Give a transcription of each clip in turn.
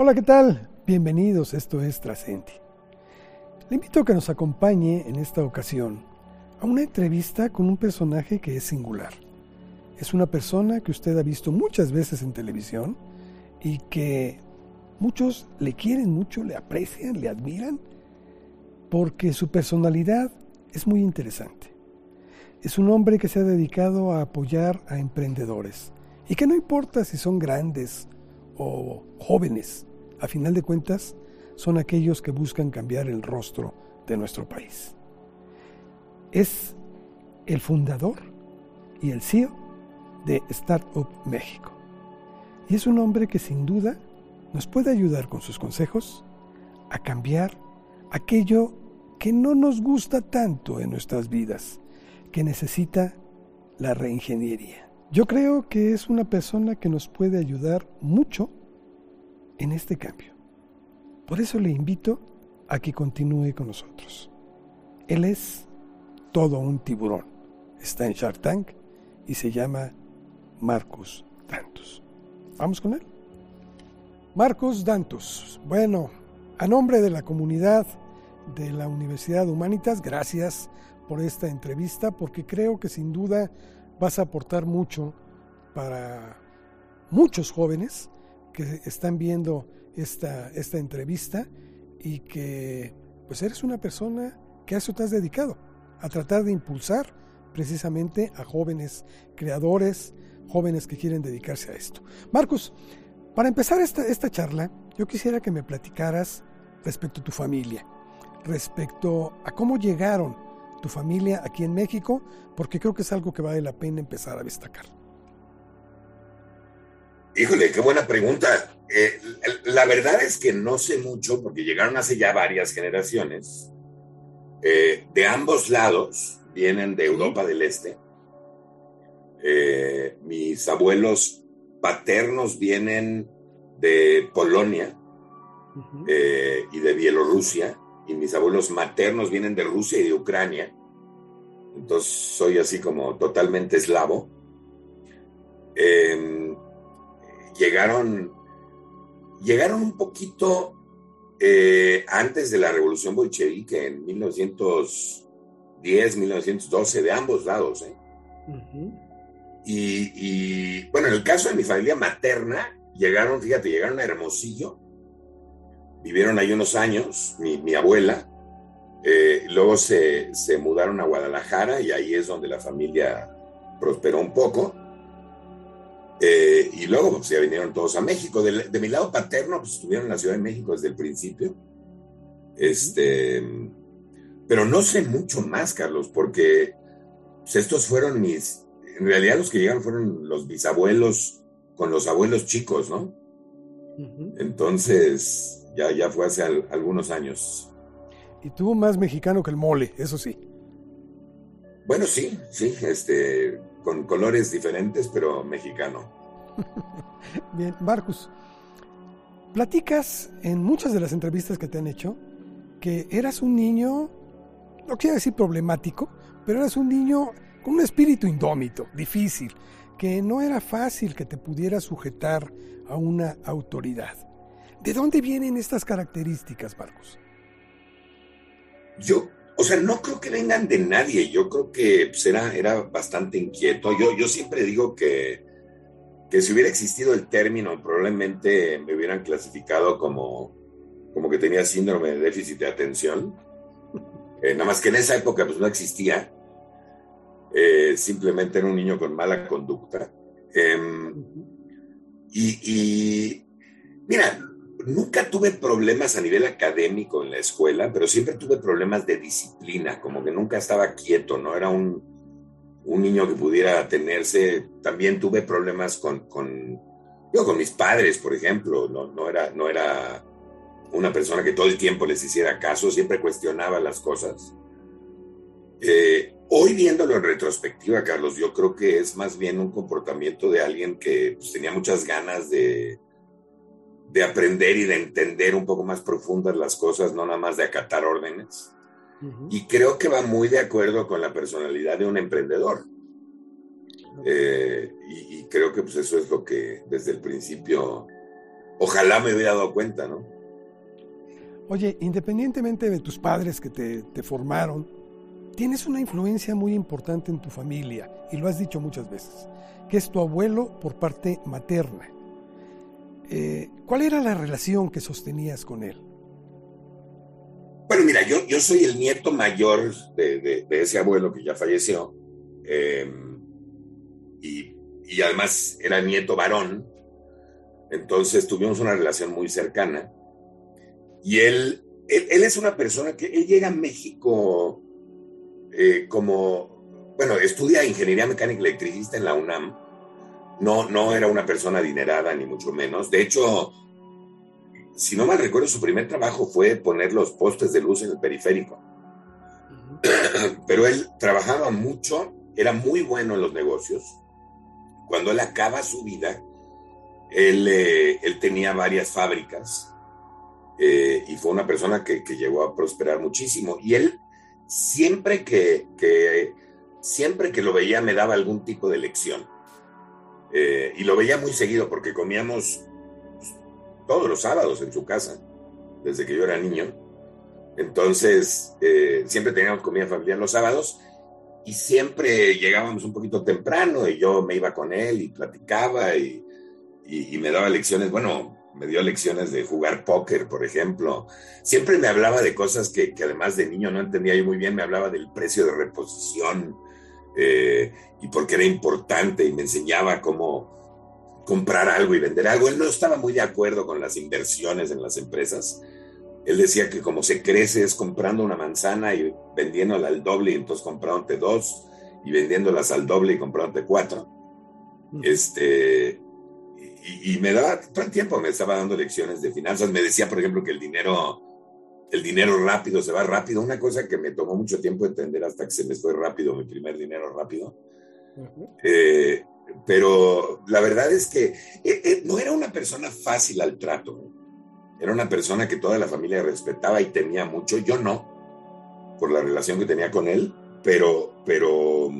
Hola, ¿qué tal? Bienvenidos, esto es Trascendi. Le invito a que nos acompañe en esta ocasión a una entrevista con un personaje que es singular. Es una persona que usted ha visto muchas veces en televisión y que muchos le quieren mucho, le aprecian, le admiran, porque su personalidad es muy interesante. Es un hombre que se ha dedicado a apoyar a emprendedores y que no importa si son grandes o jóvenes, a final de cuentas, son aquellos que buscan cambiar el rostro de nuestro país. Es el fundador y el CEO de Startup México. Y es un hombre que sin duda nos puede ayudar con sus consejos a cambiar aquello que no nos gusta tanto en nuestras vidas, que necesita la reingeniería. Yo creo que es una persona que nos puede ayudar mucho en este cambio. Por eso le invito a que continúe con nosotros. Él es todo un tiburón. Está en Shark Tank y se llama Marcos Dantos. ¿Vamos con él? Marcos Dantos. Bueno, a nombre de la comunidad de la Universidad Humanitas, gracias por esta entrevista porque creo que sin duda vas a aportar mucho para muchos jóvenes que están viendo esta, esta entrevista y que pues eres una persona que a eso te has dedicado, a tratar de impulsar precisamente a jóvenes creadores, jóvenes que quieren dedicarse a esto. Marcos, para empezar esta, esta charla, yo quisiera que me platicaras respecto a tu familia, respecto a cómo llegaron tu familia aquí en México, porque creo que es algo que vale la pena empezar a destacar. Híjole, qué buena pregunta. Eh, la verdad es que no sé mucho porque llegaron hace ya varias generaciones. Eh, de ambos lados vienen de Europa del Este. Eh, mis abuelos paternos vienen de Polonia y de Bielorrusia y mis abuelos maternos vienen de Rusia y de Ucrania. Entonces soy así como totalmente eslavo. Eh, llegaron, llegaron un poquito eh, antes de la revolución bolchevique, en 1910, 1912, de ambos lados. ¿eh? y, bueno, en el caso de mi familia materna, llegaron, fíjate, llegaron a Hermosillo, vivieron ahí unos años, mi, abuela, eh, luego se, se mudaron a Guadalajara y ahí es donde la familia prosperó un poco. Eh, y luego pues, ya vinieron todos a México. De, mi lado paterno, pues estuvieron en la Ciudad de México desde el principio. Este, pero no sé mucho más, Carlos, porque pues, estos fueron mis, en realidad los que llegaron fueron los bisabuelos con los abuelos chicos, ¿no? Entonces, ya, ya fue hace algunos años. Y tuvo más mexicano que el mole, eso sí. Bueno, sí, sí, este, con colores diferentes, pero mexicano. Bien, Marcus, platicas en muchas de las entrevistas que te han hecho que eras un niño, no quiero decir problemático, pero eras un niño con un espíritu indómito, difícil, que no era fácil que te pudiera sujetar a una autoridad. ¿De dónde vienen estas características, Marcus? Yo o sea, no creo que vengan de nadie. Yo creo que pues, era, bastante inquieto. Yo, yo siempre digo que, que si hubiera existido el término, probablemente me hubieran clasificado como, como que tenía síndrome de déficit de atención. Eh, nada más que en esa época pues no existía. Eh, simplemente era un niño con mala conducta. Em, y, y, mira, nunca tuve problemas a nivel académico en la escuela, pero siempre tuve problemas de disciplina, como que nunca estaba quieto, no era un, un niño que pudiera tenerse. También tuve problemas con, con, yo, con mis padres, por ejemplo, no, no, era, no era una persona que todo el tiempo les hiciera caso, siempre cuestionaba las cosas. Eh, hoy viéndolo en retrospectiva, Carlos, yo creo que es más bien un comportamiento de alguien que pues, tenía muchas ganas de, de aprender y de entender un poco más profundas las cosas, no nada más de acatar órdenes. Y creo que va muy de acuerdo con la personalidad de un emprendedor. Eh, y, creo que pues eso es lo que desde el principio ojalá me hubiera dado cuenta, ¿no? Oye, independientemente de tus padres que te, te formaron, tienes una influencia muy importante en tu familia, y lo has dicho muchas veces, que es tu abuelo por parte materna. Eh, ¿Cuál era la relación que sostenías con él? Bueno, mira, yo, yo soy el nieto mayor de, ese abuelo que ya falleció. Em, y, y, además era nieto varón. Entonces tuvimos una relación muy cercana. Y él, él, es una persona que él llega a México eh, como, bueno, estudia ingeniería mecánica electricista en la UNAM. No, no era una persona adinerada, ni mucho menos. De hecho, si no mal recuerdo, su primer trabajo fue poner los postes de luz en el periférico. Pero él trabajaba mucho, era muy bueno en los negocios. Cuando él acaba su vida, él, eh, él tenía varias fábricas eh, y fue una persona que, que, llegó a prosperar muchísimo. Y él, siempre que, que, siempre que lo veía, me daba algún tipo de lección. Eh, y lo veía muy seguido porque comíamos todos los sábados en su casa, desde que yo era niño. Entonces, eh, siempre teníamos comida familiar los sábados y siempre llegábamos un poquito temprano y yo me iba con él y platicaba y, me daba lecciones, bueno, me dio lecciones de jugar póker, por ejemplo. Siempre me hablaba de cosas que, que, además de niño no entendía yo muy bien, me hablaba del precio de reposición eh, y porque era importante y me enseñaba cómo, comprar algo y vender algo. Él no estaba muy de acuerdo con las inversiones en las empresas. Él decía que como se crece es comprando una manzana y vendiéndola al doble y entonces comprándote dos y vendiéndolas al doble y comprándote cuatro. Mm. Este, y, me daba, todo el tiempo me estaba dando lecciones de finanzas. Me decía, por ejemplo, que el dinero, el dinero rápido se va rápido. Una cosa que me tomó mucho tiempo entender hasta que se me fue rápido mi primer dinero rápido pero la verdad es que eh, eh, no era una persona fácil al trato. Era una persona que toda la familia respetaba y temía mucho. Yo no, por la relación que tenía con él, pero, pero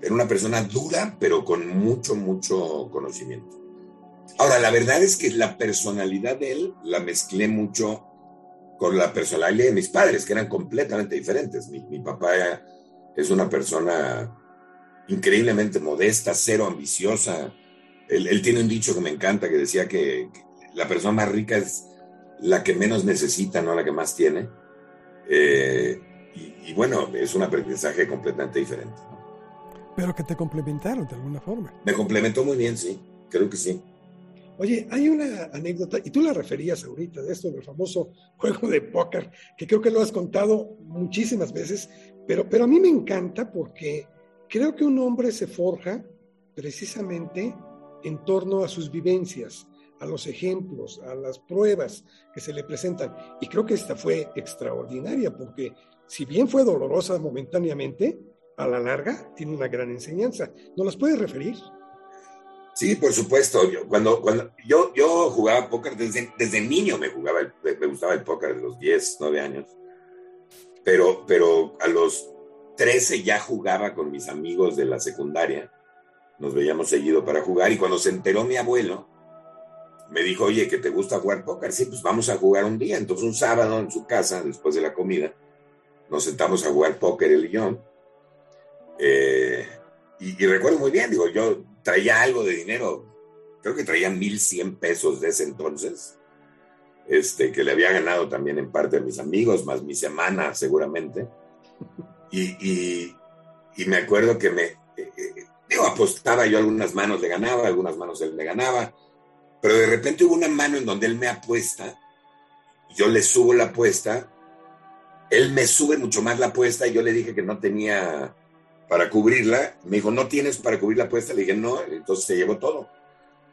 era una persona dura, pero con mucho, mucho conocimiento. Ahora, la verdad es que la personalidad de él la mezclé mucho con la personalidad de mis padres, que eran completamente diferentes. Mi, mi papá es una persona increíblemente modesta, cero ambiciosa. Él, tiene un dicho que me encanta que decía que, la persona más rica es la que menos necesita, no la que más tiene. Eh, y, bueno, es un aprendizaje completamente diferente. Pero que te complementaron de alguna forma. Me complementó muy bien, sí, creo que sí. Oye, hay una anécdota, y tú la referías ahorita, de esto del famoso juego de póker, que creo que lo has contado muchísimas veces, pero, pero a mí me encanta porque Creo que un hombre se forja precisamente en torno a sus vivencias, a los ejemplos, a las pruebas que se le presentan. Y creo que esta fue extraordinaria porque si bien fue dolorosa momentáneamente, a la larga tiene una gran enseñanza. ¿No las puedes referir? Sí, por supuesto. Yo, cuando, cuando yo, yo jugaba póker desde, desde niño, me, jugaba me gustaba el póker de los 10, 9 años. Pero, pero a los 13 ya jugaba con mis amigos de la secundaria. Nos veíamos seguido para jugar y cuando se enteró mi abuelo, me dijo, oye, que te gusta jugar póker. Sí, pues vamos a jugar un día. Entonces un sábado en su casa, después de la comida, nos sentamos a jugar póker y yo. Eh, y, recuerdo muy bien, digo, yo traía algo de dinero, creo que traía 1.100 pesos de ese entonces, este, que le había ganado también en parte a mis amigos, más mi semana seguramente. Y, me acuerdo que me, eh, eh, digo, apostaba yo algunas manos le ganaba, algunas manos él me ganaba, pero de repente hubo una mano en donde él me apuesta, yo le subo la apuesta, él me sube mucho más la apuesta y yo le dije que no tenía para cubrirla, me dijo, no tienes para cubrir la apuesta, le dije, no, entonces se llevó todo,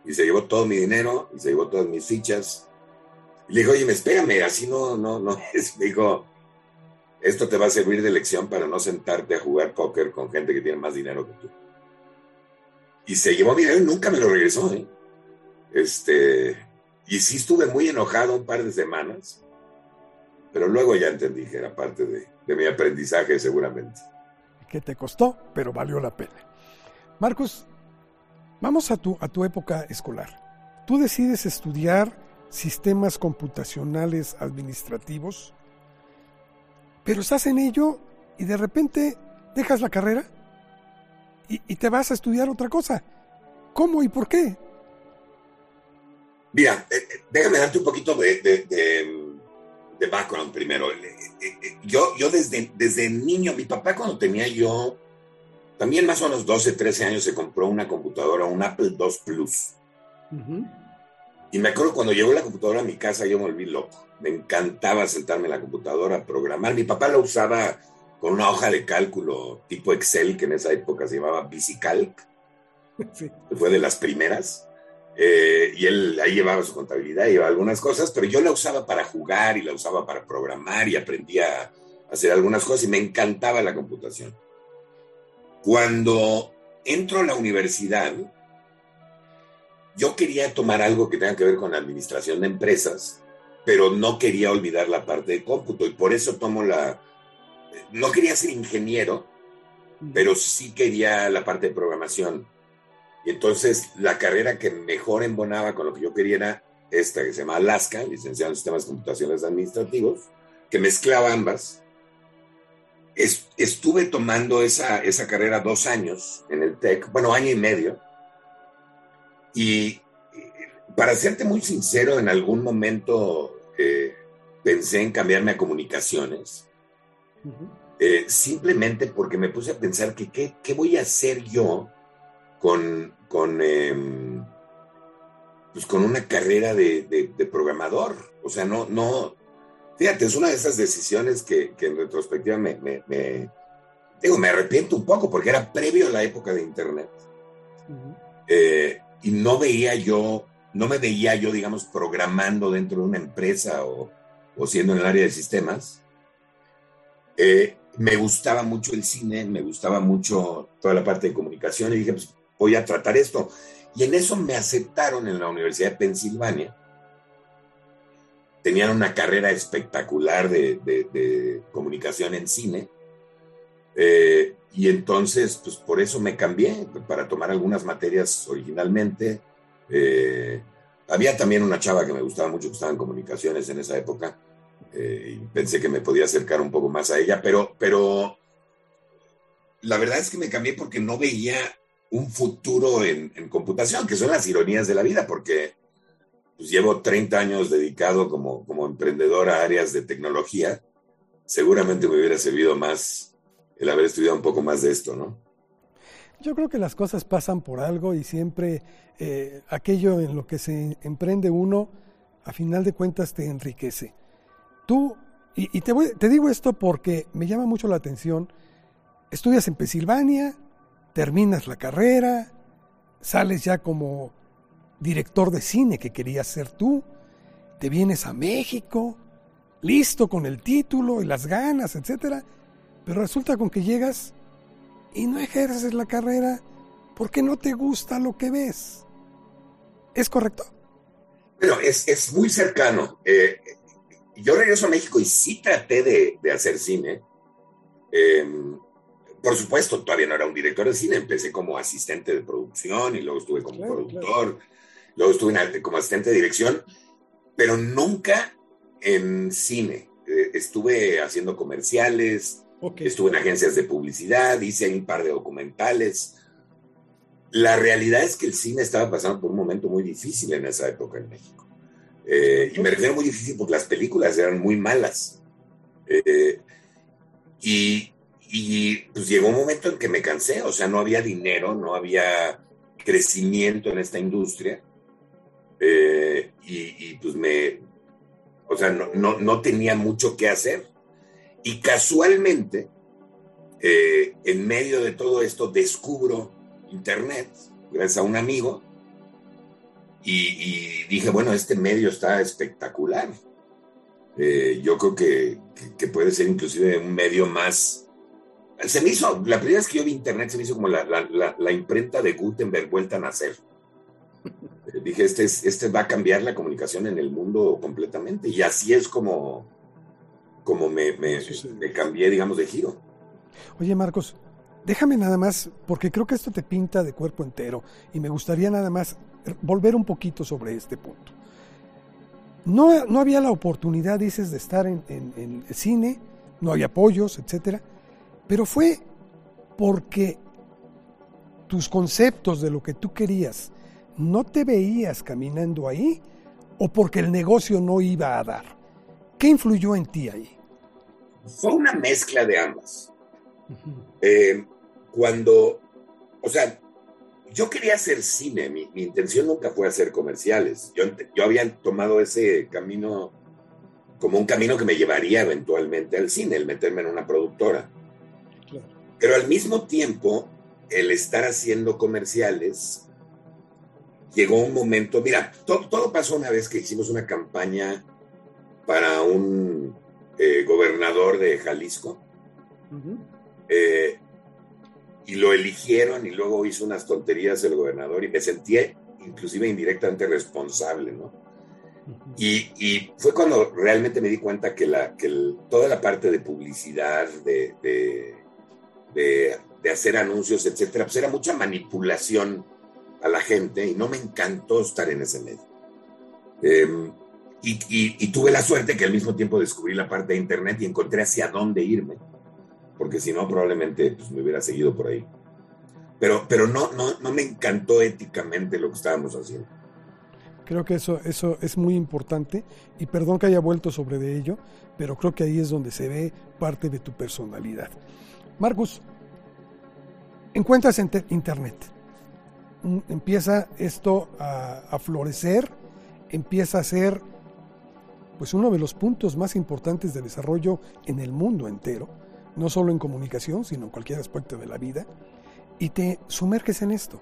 y se llevó todo mi dinero, y se llevó todas mis fichas, y le dije, oye, espérame, así no, no, no es, me dijo, esto te va a servir de lección para no sentarte a jugar póker con gente que tiene más dinero que tú. Y se llevó mi dinero y nunca me lo regresó. ¿eh? Este, y sí estuve muy enojado un par de semanas, pero luego ya entendí que era parte de, mi aprendizaje seguramente. Que te costó, pero valió la pena. Marcos, vamos a tu, a tu época escolar. tú decides estudiar sistemas computacionales administrativos, pero estás en ello y de repente dejas la carrera y, te vas a estudiar otra cosa. ¿Cómo y por qué? Mira, eh, eh, déjame darte un poquito de, de, background primero. Eh, yo, yo desde, desde niño, mi papá cuando tenía yo también más o menos 12, 13 años se compró una computadora, un Apple II Plus. Y me acuerdo cuando llegó la computadora a mi casa, yo me volví loco. Me encantaba sentarme en la computadora a programar. Mi papá la usaba con una hoja de cálculo tipo Excel, que en esa época se llamaba Bicicalc. Fue de las primeras. Eh, y él ahí llevaba su contabilidad, llevaba algunas cosas, pero yo la usaba para jugar y la usaba para programar y aprendía a hacer algunas cosas y me encantaba la computación. Cuando entro a la universidad, yo quería tomar algo que tenga que ver con la administración de empresas, pero no quería olvidar la parte de cómputo y por eso tomo la... No quería ser ingeniero, pero sí quería la parte de programación. Y entonces la carrera que mejor embonaba con lo que yo quería era esta, que se llama Alaska, licenciado en Sistemas Computacionales Administrativos, que mezclaba ambas. estuve tomando esa, esa carrera dos años en el TEC, bueno, año y medio, y para serte muy sincero, en algún momento eh, pensé en cambiarme a comunicaciones, eh, simplemente porque me puse a pensar que qué, voy a hacer yo con, con, em, pues con una carrera de, programador. O sea, no, no, fíjate, es una de esas decisiones que, en retrospectiva me, digo, me arrepiento un poco porque era previo a la época de Internet y no veía yo, no me veía yo, digamos, programando dentro de una empresa o, siendo en el área de sistemas. Eh, me gustaba mucho el cine, me gustaba mucho toda la parte de comunicación y dije, pues voy a tratar esto. Y en eso me aceptaron en la Universidad de Pensilvania. Tenían una carrera espectacular de, comunicación en cine. Eh, y entonces, pues por eso me cambié, para tomar algunas materias originalmente. Eh, había también una chava que me gustaba mucho, que estaba en comunicaciones en esa época, eh, y pensé que me podía acercar un poco más a ella, pero, pero la verdad es que me cambié porque no veía un futuro en, computación, que son las ironías de la vida, porque pues, llevo 30 años dedicado como, como emprendedor a áreas de tecnología. Seguramente me hubiera servido más el haber estudiado un poco más de esto, ¿no? Yo creo que las cosas pasan por algo y siempre eh, aquello en lo que se emprende uno, a final de cuentas te enriquece. Tú, y, te, te digo esto porque me llama mucho la atención, estudias en Pensilvania, terminas la carrera, sales ya como director de cine que querías ser tú, te vienes a México, listo con el título y las ganas, etcétera, pero resulta con que llegas y no ejerces la carrera porque no te gusta lo que ves. ¿Es correcto? Bueno, es, muy cercano. Eh, yo regreso a México y sí traté de, hacer cine. Em, por supuesto, todavía no era un director de cine, empecé como asistente de producción y luego estuve como productor, luego estuve como asistente de dirección, pero nunca en cine. Eh, estuve haciendo comerciales, Estuve en agencias de publicidad, hice un par de documentales. La realidad es que el cine estaba pasando por un momento muy difícil en esa época en México. Eh, y me refiero muy difícil porque las películas eran muy malas. Eh, y, y pues llegó un momento en que me cansé, o sea, no había dinero, no había crecimiento en esta industria. Eh, y, pues me, o sea, no, no, no tenía mucho que hacer. Y casualmente, eh, en medio de todo esto, descubro Internet, gracias a un amigo, y, dije, bueno, este medio está espectacular. Eh, yo creo que, puede ser inclusive un medio más... Se me hizo, la primera vez que yo vi Internet se me hizo como la, imprenta de Gutenberg vuelta a nacer. Dije, este, este va a cambiar la comunicación en el mundo completamente. Y así es como, como me, me, cambié, digamos, de giro. Oye, Marcos, déjame nada más, porque creo que esto te pinta de cuerpo entero, y me gustaría nada más volver un poquito sobre este punto. No, no había la oportunidad, dices, de estar en, en el cine, no había apoyos, etcétera, pero fue porque tus conceptos de lo que tú querías no te veías caminando ahí o porque el negocio no iba a dar. ¿Qué influyó en ti ahí? Fue una mezcla de ambas. Eh, cuando, o sea, yo quería hacer cine, mi, intención nunca fue hacer comerciales. Yo, yo había tomado ese camino como un camino que me llevaría eventualmente al cine, el meterme en una productora. Pero al mismo tiempo, el estar haciendo comerciales, llegó un momento, mira, todo, pasó una vez que hicimos una campaña para un eh, gobernador de Jalisco. Eh, y lo eligieron y luego hizo unas tonterías el gobernador y me sentí inclusive indirectamente responsable, ¿no? Y, fue cuando realmente me di cuenta que, la, que toda la parte de publicidad, de, de, hacer anuncios, etcétera, pues era mucha manipulación a la gente y no me encantó estar en ese medio. Em, y, tuve la suerte que al mismo tiempo descubrí la parte de Internet y encontré hacia dónde irme, porque si no probablemente pues, me hubiera seguido por ahí. Pero, pero no, no, no me encantó éticamente lo que estábamos haciendo. Creo que eso, eso es muy importante y perdón que haya vuelto sobre de ello, pero creo que ahí es donde se ve parte de tu personalidad. Marcus, encuentras en Internet empieza esto a, florecer, empieza a ser pues uno de los puntos más importantes de desarrollo en el mundo entero, no solo en comunicación, sino en cualquier aspecto de la vida, y te sumerges en esto.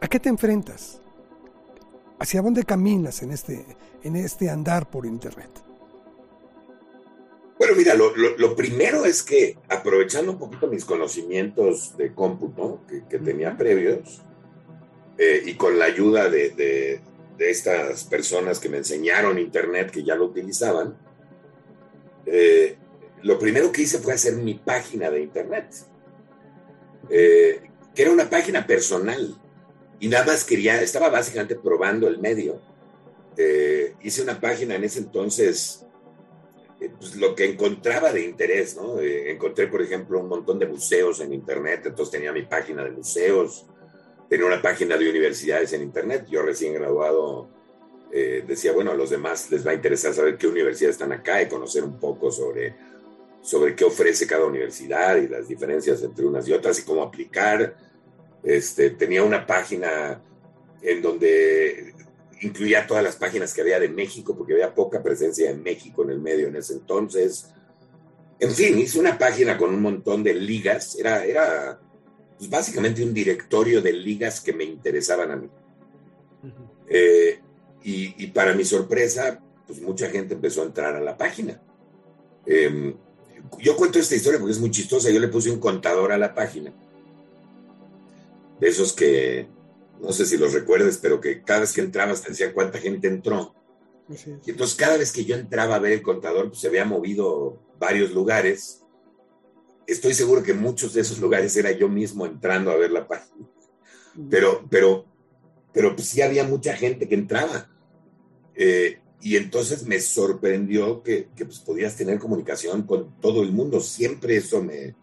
¿A qué te enfrentas? ¿Hacia dónde caminas en este, en este andar por Internet? Bueno, mira, lo, primero es que aprovechando un poquito mis conocimientos de cómputo que, tenía previos eh, y con la ayuda de, estas personas que me enseñaron Internet que ya lo utilizaban, eh, lo primero que hice fue hacer mi página de Internet, eh, que era una página personal y nada más quería, estaba básicamente probando el medio. hice una página en ese entonces pues, lo que encontraba de interés, ¿no? Eh, encontré, por ejemplo, un montón de museos en Internet, entonces tenía mi página de museos, tenía una página de universidades en Internet, yo recién graduado eh, decía, bueno, a los demás les va a interesar saber qué universidades están acá y conocer un poco sobre, sobre qué ofrece cada universidad y las diferencias entre unas y otras y cómo aplicar. Este, tenía una página en donde incluía todas las páginas que había de México, porque había poca presencia de México en el medio en ese entonces. En fin, hice una página con un montón de ligas, era, era pues, básicamente un directorio de ligas que me interesaban a mí. Eh, y, para mi sorpresa, pues mucha gente empezó a entrar a la página. Em, yo cuento esta historia porque es muy chistosa, yo le puse un contador a la página, de esos que no sé si los recuerdes, pero que cada vez que entrabas te decía cuánta gente entró. Y entonces cada vez que yo entraba a ver el contador, pues se había movido varios lugares. Estoy seguro que muchos de esos lugares era yo mismo entrando a ver la página. Pero, pero, pero pues sí había mucha gente que entraba. Eh, y entonces me sorprendió que, que pues, podías tener comunicación con todo el mundo. Siempre eso me,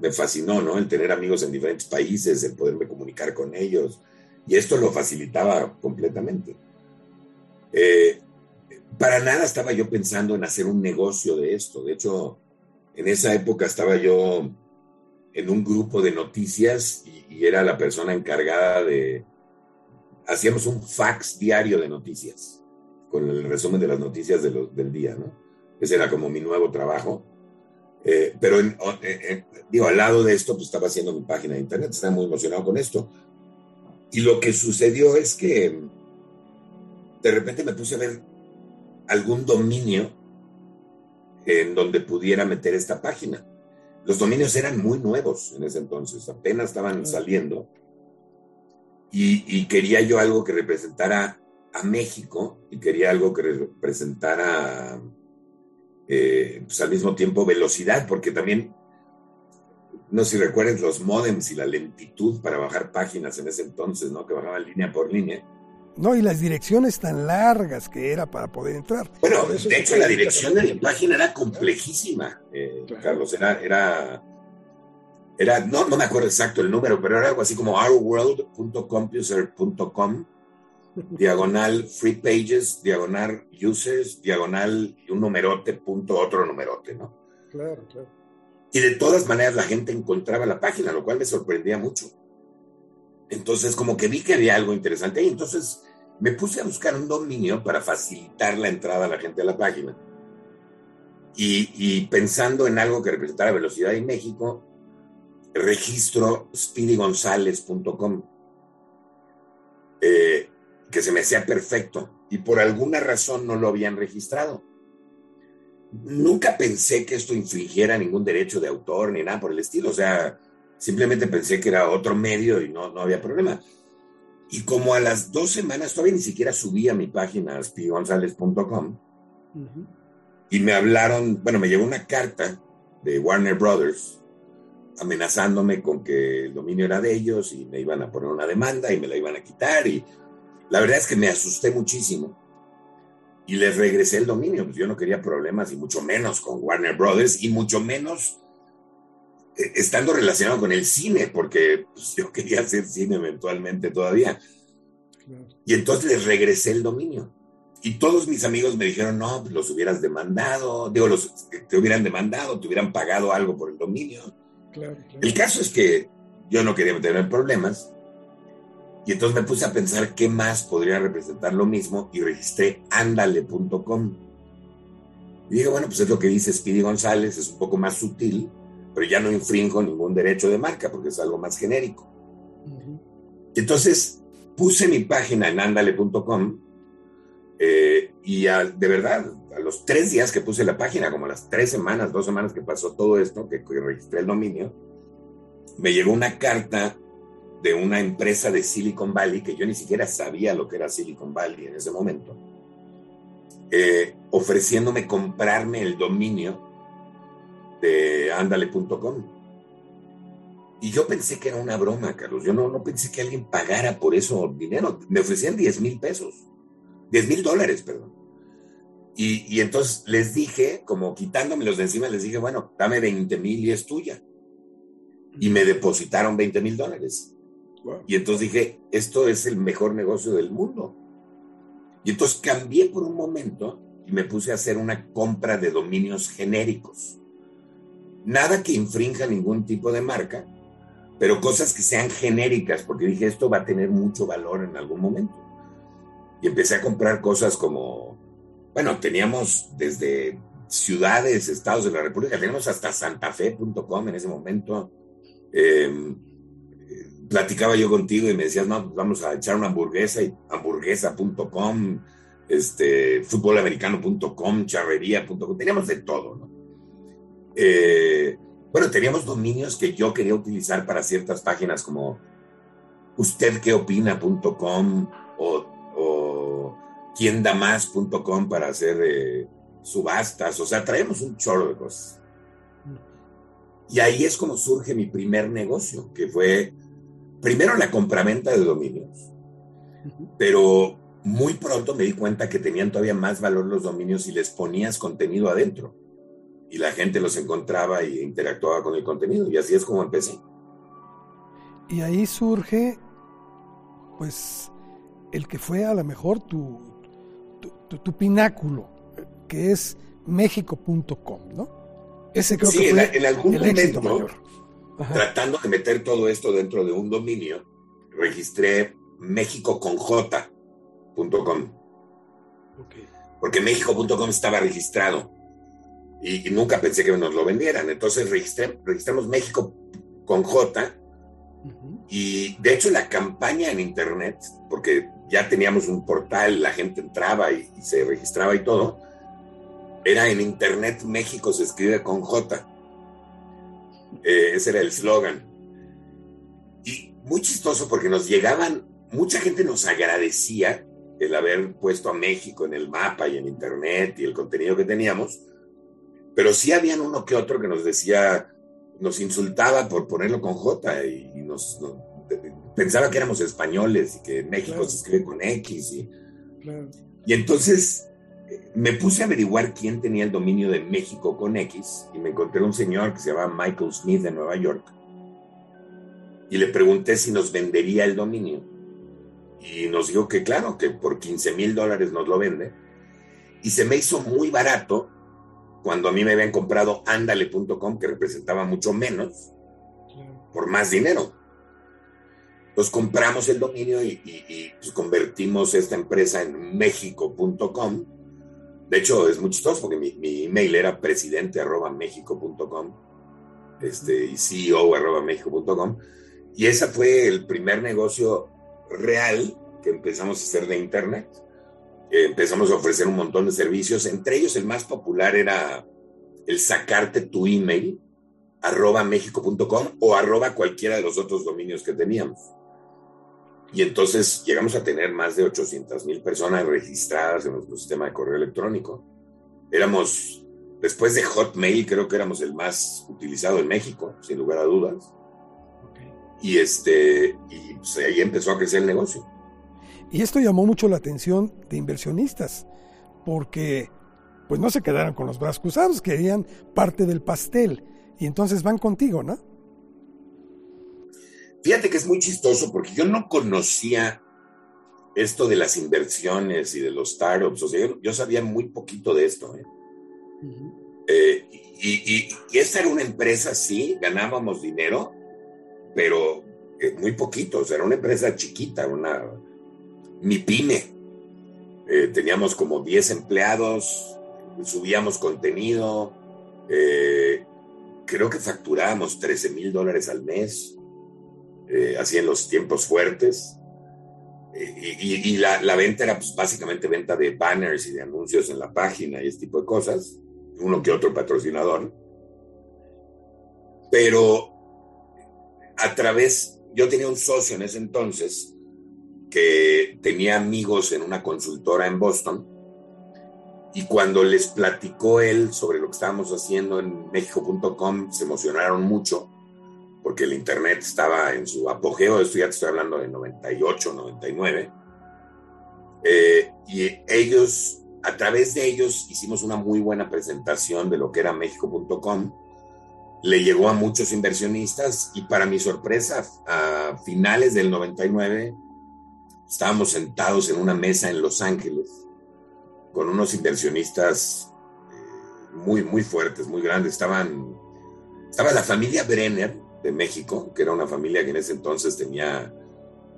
me fascinó, ¿no? El tener amigos en diferentes países, el poderme comunicar con ellos, y esto lo facilitaba completamente. Eh, para nada estaba yo pensando en hacer un negocio de esto. De hecho, en esa época estaba yo en un grupo de noticias y, era la persona encargada de... Hacíamos un fax diario de noticias, con el resumen de las noticias del día, ¿no? Ese era como mi nuevo trabajo. Eh, pero digo, al lado de esto, pues estaba haciendo mi página de internet, estaba muy emocionado con esto. Y lo que sucedió es que de repente me puse a ver algún dominio en donde pudiera meter esta página. Los dominios eran muy nuevos en ese entonces, apenas estaban saliendo. Y, quería yo algo que representara a México y quería algo que representara eh, pues al mismo tiempo velocidad, porque también no sé si recuerdes los modems y la lentitud para bajar páginas en ese entonces, ¿no? Que bajaban línea por línea. No, y las direcciones tan largas que era para poder entrar. Bueno, de hecho la dirección de mi página era complejísima, eh, Carlos, era, era, era no, no me acuerdo exacto el número, pero era algo así como ourworld.computer.com, diagonal free pages, diagonal users, diagonal y un numerote, punto otro numerote, ¿no? Claro, claro. Y de todas maneras la gente encontraba la página, lo cual me sorprendía mucho. Entonces, como que vi que había algo interesante y entonces me puse a buscar un dominio para facilitar la entrada a la gente a la página. Y, pensando en algo que representara velocidad en México, registro speedygonzalez.com, eh, que se me hacía perfecto y por alguna razón no lo habían registrado. Nunca pensé que esto infringiera ningún derecho de autor ni nada por el estilo, o sea, simplemente pensé que era otro medio y no, no había problema. Y como a las dos semanas, todavía ni siquiera subí a mi página spigonzales.com y me hablaron, bueno, me llegó una carta de Warner Brothers amenazándome con que el dominio era de ellos y me iban a poner una demanda y me la iban a quitar y la verdad es que me asusté muchísimo y les regresé el dominio, pues yo no quería problemas y mucho menos con Warner Brothers y mucho menos eh, estando relacionado con el cine, porque pues, yo quería hacer cine eventualmente todavía. Y entonces les regresé el dominio. Y todos mis amigos me dijeron, no, pues, los hubieras demandado, digo, los, te hubieran demandado, te hubieran pagado algo por el dominio. El caso es que yo no quería tener problemas. Y entonces me puse a pensar qué más podría representar lo mismo y registré andale.com. Y dije, bueno, pues es lo que dice Speedy González, es un poco más sutil, pero ya no infringo ningún derecho de marca porque es algo más genérico. Entonces puse mi página en andale.com eh, y de verdad, a los tres días que puse la página, como las tres semanas, dos semanas que pasó todo esto, que, registré el dominio, me llegó una carta de una empresa de Silicon Valley, que yo ni siquiera sabía lo que era Silicon Valley en ese momento, eh, ofreciéndome comprarme el dominio de andale.com. Y yo pensé que era una broma, Carlos. Yo no, no pensé que alguien pagara por eso dinero. Me ofrecían 10 mil pesos. 10 mil dólares, perdón. Y, y, entonces les dije, como quitándomelos de encima, les dije, bueno, dame 20 mil y es tuya. Y me depositaron 20 mil dólares. Y entonces dije, esto es el mejor negocio del mundo. Y entonces cambié por un momento y me puse a hacer una compra de dominios genéricos. Nada que infrinja ningún tipo de marca, pero cosas que sean genéricas, porque dije, esto va a tener mucho valor en algún momento. Y empecé a comprar cosas como, bueno, teníamos desde ciudades, estados de la República, teníamos hasta santafe.com en ese momento. Em, platicaba yo contigo y me decías, no, pues vamos a echar una hamburguesa y hamburguesa.com, este, charrería.com, teníamos de todo, ¿no? Eh, bueno, teníamos dominios que yo quería utilizar para ciertas páginas como usted o, o quiendamás.com para hacer eh, subastas, o sea, traemos un chorro de cosas. Y ahí es como surge mi primer negocio, que fue primero la compraventa de dominios, pero muy pronto me di cuenta que tenían todavía más valor los dominios si les ponías contenido adentro. Y la gente los encontraba y interactuaba con el contenido. Y así es como empecé. Y ahí surge, pues, el que fue a lo mejor tu, tu, pináculo, que es México.com, ¿no? Ese creo que fue en, algún momento, tratando de meter todo esto dentro de un dominio, registré mexicoconj.com. Porque México.com estaba registrado y, nunca pensé que nos lo vendieran. Entonces registré, registramos México con J. Y de hecho la campaña en Internet, porque ya teníamos un portal, la gente entraba y, se registraba y todo, era en Internet México se escribe con J. Eh, ese era el slogan. Y muy chistoso porque nos llegaban, mucha gente nos agradecía el haber puesto a México en el mapa y en Internet y el contenido que teníamos, pero sí habían uno que otro que nos decía, nos insultaba por ponerlo con J y nos, pensaba que éramos españoles y que México se escribe con X. Y, y entonces me puse a averiguar quién tenía el dominio de México con X y me encontré un señor que se llama Michael Smith de Nueva York. Y le pregunté si nos vendería el dominio. Y nos dijo que claro, que por 15 mil dólares nos lo vende. Y se me hizo muy barato cuando a mí me habían comprado andale.com que representaba mucho menos por más dinero. Entonces compramos el dominio y, pues, convertimos esta empresa en mexico.com de hecho, es muy chistoso porque mi, email era presidente arroba mexico.com este, y CEO arroba mexico.com. Y ese fue el primer negocio real que empezamos a hacer de Internet. empezamos a ofrecer un montón de servicios. Entre ellos, el más popular era el sacarte tu email arroba mexico.com o arroba cualquiera de los otros dominios que teníamos. Y entonces llegamos a tener más de 800 mil personas registradas en nuestro sistema de correo electrónico. Éramos, después de Hotmail, creo que éramos el más utilizado en México, sin lugar a dudas. Y, este, y pues, ahí empezó a crecer el negocio. Y esto llamó mucho la atención de inversionistas, porque pues no se quedaron con los brazos cruzados, querían parte del pastel. Y entonces van contigo, ¿no? Fíjate que es muy chistoso porque yo no conocía esto de las inversiones y de los startups. O sea, yo, sabía muy poquito de esto. ¿eh? Eh, y, esta era una empresa, sí, ganábamos dinero, pero eh, muy poquito. O sea, era una empresa chiquita, una mi pyme. teníamos como 10 empleados, subíamos contenido. creo que facturábamos 13 mil dólares al mes eh, así en los tiempos fuertes. Eh, y, la, venta era pues, básicamente venta de banners y de anuncios en la página y este tipo de cosas, uno que otro patrocinador. Pero a través, yo tenía un socio en ese entonces que tenía amigos en una consultora en Boston y cuando les platicó él sobre lo que estábamos haciendo en México.com se emocionaron mucho porque el Internet estaba en su apogeo, esto ya te estoy hablando de 98, 99, eh, y ellos, a través de ellos, hicimos una muy buena presentación de lo que era México.com, le llegó a muchos inversionistas y para mi sorpresa, a finales del 99, estábamos sentados en una mesa en Los Ángeles con unos inversionistas eh, muy, muy fuertes, muy grandes. Estaban, estaba la familia Brenner, de México, que era una familia que en ese entonces tenía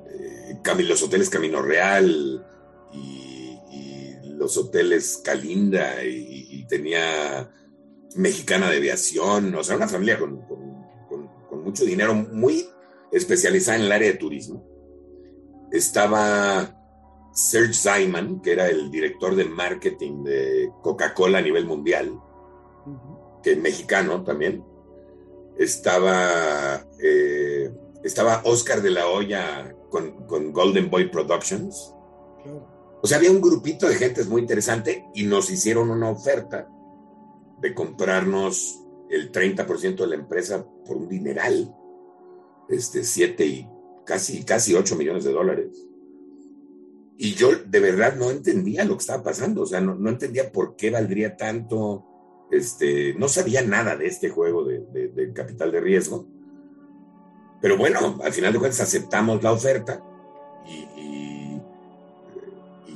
eh, los hoteles Camino Real y, los hoteles Calinda y, tenía Mexicana de Aviación, o sea, una familia con, con, mucho dinero, muy especializada en el área de turismo. Estaba Serge Zyman, que era el director de marketing de Coca-Cola a nivel mundial, que es mexicano también estaba, eh, estaba Oscar de la Hoya con, Golden Boy Productions. O sea, había un grupito de gente muy interesante y nos hicieron una oferta de comprarnos el 30% de la empresa por un dineral, este, 7 y casi, casi 8 millones de dólares. Y yo de verdad no entendía lo que estaba pasando, o sea, no, no entendía por qué valdría tanto, este, no sabía nada de este juego de, capital de riesgo. Pero bueno, al final de cuentas aceptamos la oferta y,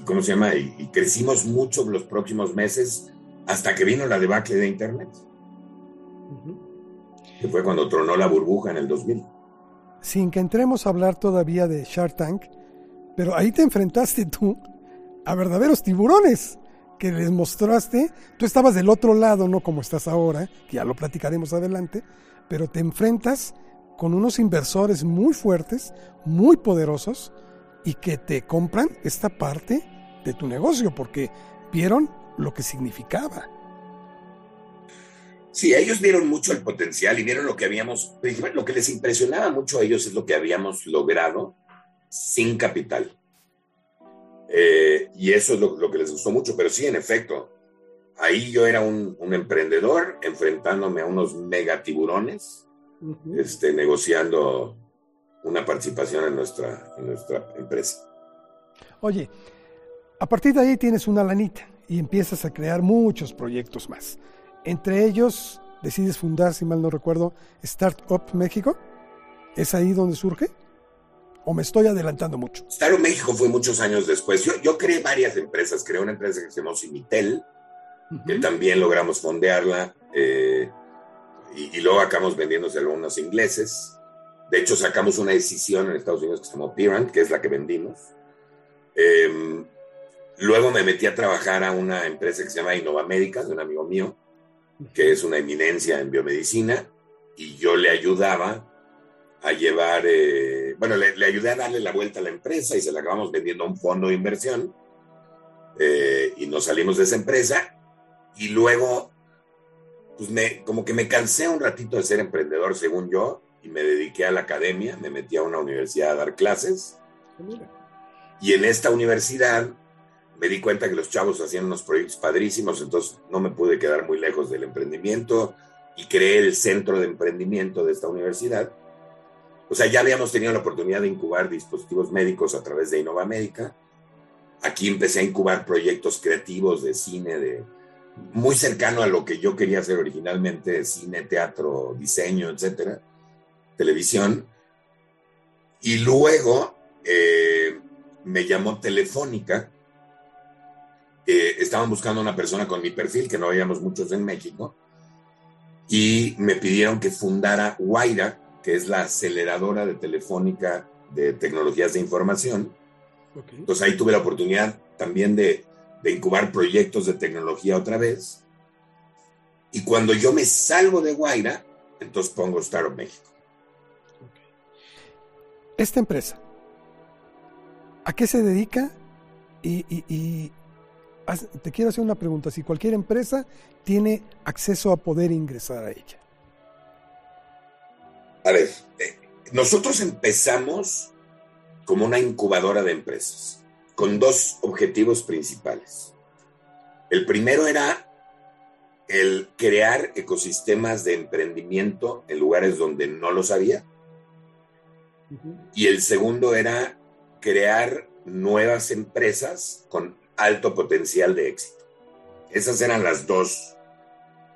¿cómo se llama? Y, crecimos mucho los próximos meses hasta que vino la debacle de Internet. Que fue cuando tronó la burbuja en el 2000. Sin que entremos a hablar todavía de Shark Tank, pero ahí te enfrentaste tú a verdaderos tiburones que les mostraste, tú estabas del otro lado, no como estás ahora, que ya lo platicaremos adelante, pero te enfrentas con unos inversores muy fuertes, muy poderosos, y que te compran esta parte de tu negocio, porque vieron lo que significaba. Sí, ellos vieron mucho el potencial y vieron lo que habíamos, lo que les impresionaba mucho a ellos es lo que habíamos logrado sin capital. Eh, y eso es lo, que les gustó mucho, pero sí, en efecto, ahí yo era un, emprendedor enfrentándome a unos mega tiburones este, negociando una participación en nuestra, en nuestra empresa. Oye, a partir de ahí tienes una lanita y empiezas a crear muchos proyectos más. Entre ellos, decides fundar, si mal no recuerdo, Startup México. ¿Es ahí donde surge? ¿O me estoy adelantando mucho? Startup México fue muchos años después. Yo, yo creé varias empresas. Creé una empresa que se llamó Simitel, que también logramos fondearla. Eh, y, luego acabamos vendiéndose a algunos ingleses. De hecho, sacamos una decisión en Estados Unidos que se llamó Pirant, que es la que vendimos. Eh, Luego me metí a trabajar a una empresa que se llama Innovamédica, de un amigo mío, que es una eminencia en biomedicina, y yo le ayudaba a llevar, eh, bueno, le, ayudé a darle la vuelta a la empresa y se la acabamos vendiendo a un fondo de inversión, eh, y nos salimos de esa empresa, y luego, pues me, como que me cansé un ratito de ser emprendedor, según yo, y me dediqué a la academia, me metí a una universidad a dar clases, y en esta universidad me di cuenta que los chavos hacían unos proyectos padrísimos, entonces no me pude quedar muy lejos del emprendimiento y creé el centro de emprendimiento de esta universidad. O sea, ya habíamos tenido la oportunidad de incubar dispositivos médicos a través de Innova Médica. Aquí empecé a incubar proyectos creativos de cine, de muy cercano a lo que yo quería hacer originalmente, cine, teatro, diseño, etcétera, televisión. Y luego eh, me llamó Telefónica estaban buscando una persona con mi perfil, que no habíamos muchos en México, y me pidieron que fundara Guaira, que es la aceleradora de telefónica de tecnologías de información. Entonces ahí tuve la oportunidad también de, de, incubar proyectos de tecnología otra vez. Y cuando yo me salgo de Guaira, entonces pongo Startup México. Esta empresa, ¿a qué se dedica? y, te quiero hacer una pregunta. Si cualquier empresa tiene acceso a poder ingresar a ella. A ver, eh, nosotros empezamos como una incubadora de empresas, con dos objetivos principales. El primero era el crear ecosistemas de emprendimiento en lugares donde no los había. Y el segundo era crear nuevas empresas con alto potencial de éxito. Esas eran las dos,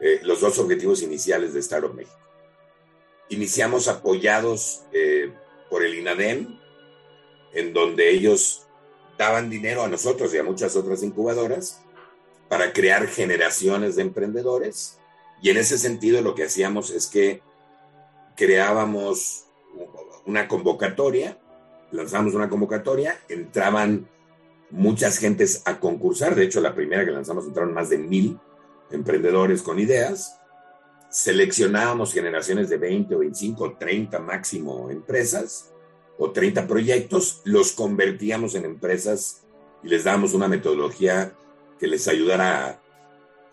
eh, los dos objetivos iniciales de Startup México. Iniciamos apoyados eh, por el INADEM, en donde ellos daban dinero a nosotros y a muchas otras incubadoras para crear generaciones de emprendedores. Y en ese sentido lo que hacíamos es que creábamos una convocatoria, lanzamos una convocatoria, entraban muchas gentes a concursar. De hecho, la primera que lanzamos entraron más de mil emprendedores con ideas. Seleccionábamos generaciones de 20 o 25 o 30 máximo empresas o 30 proyectos, los convertíamos en empresas y les dábamos una metodología que les ayudara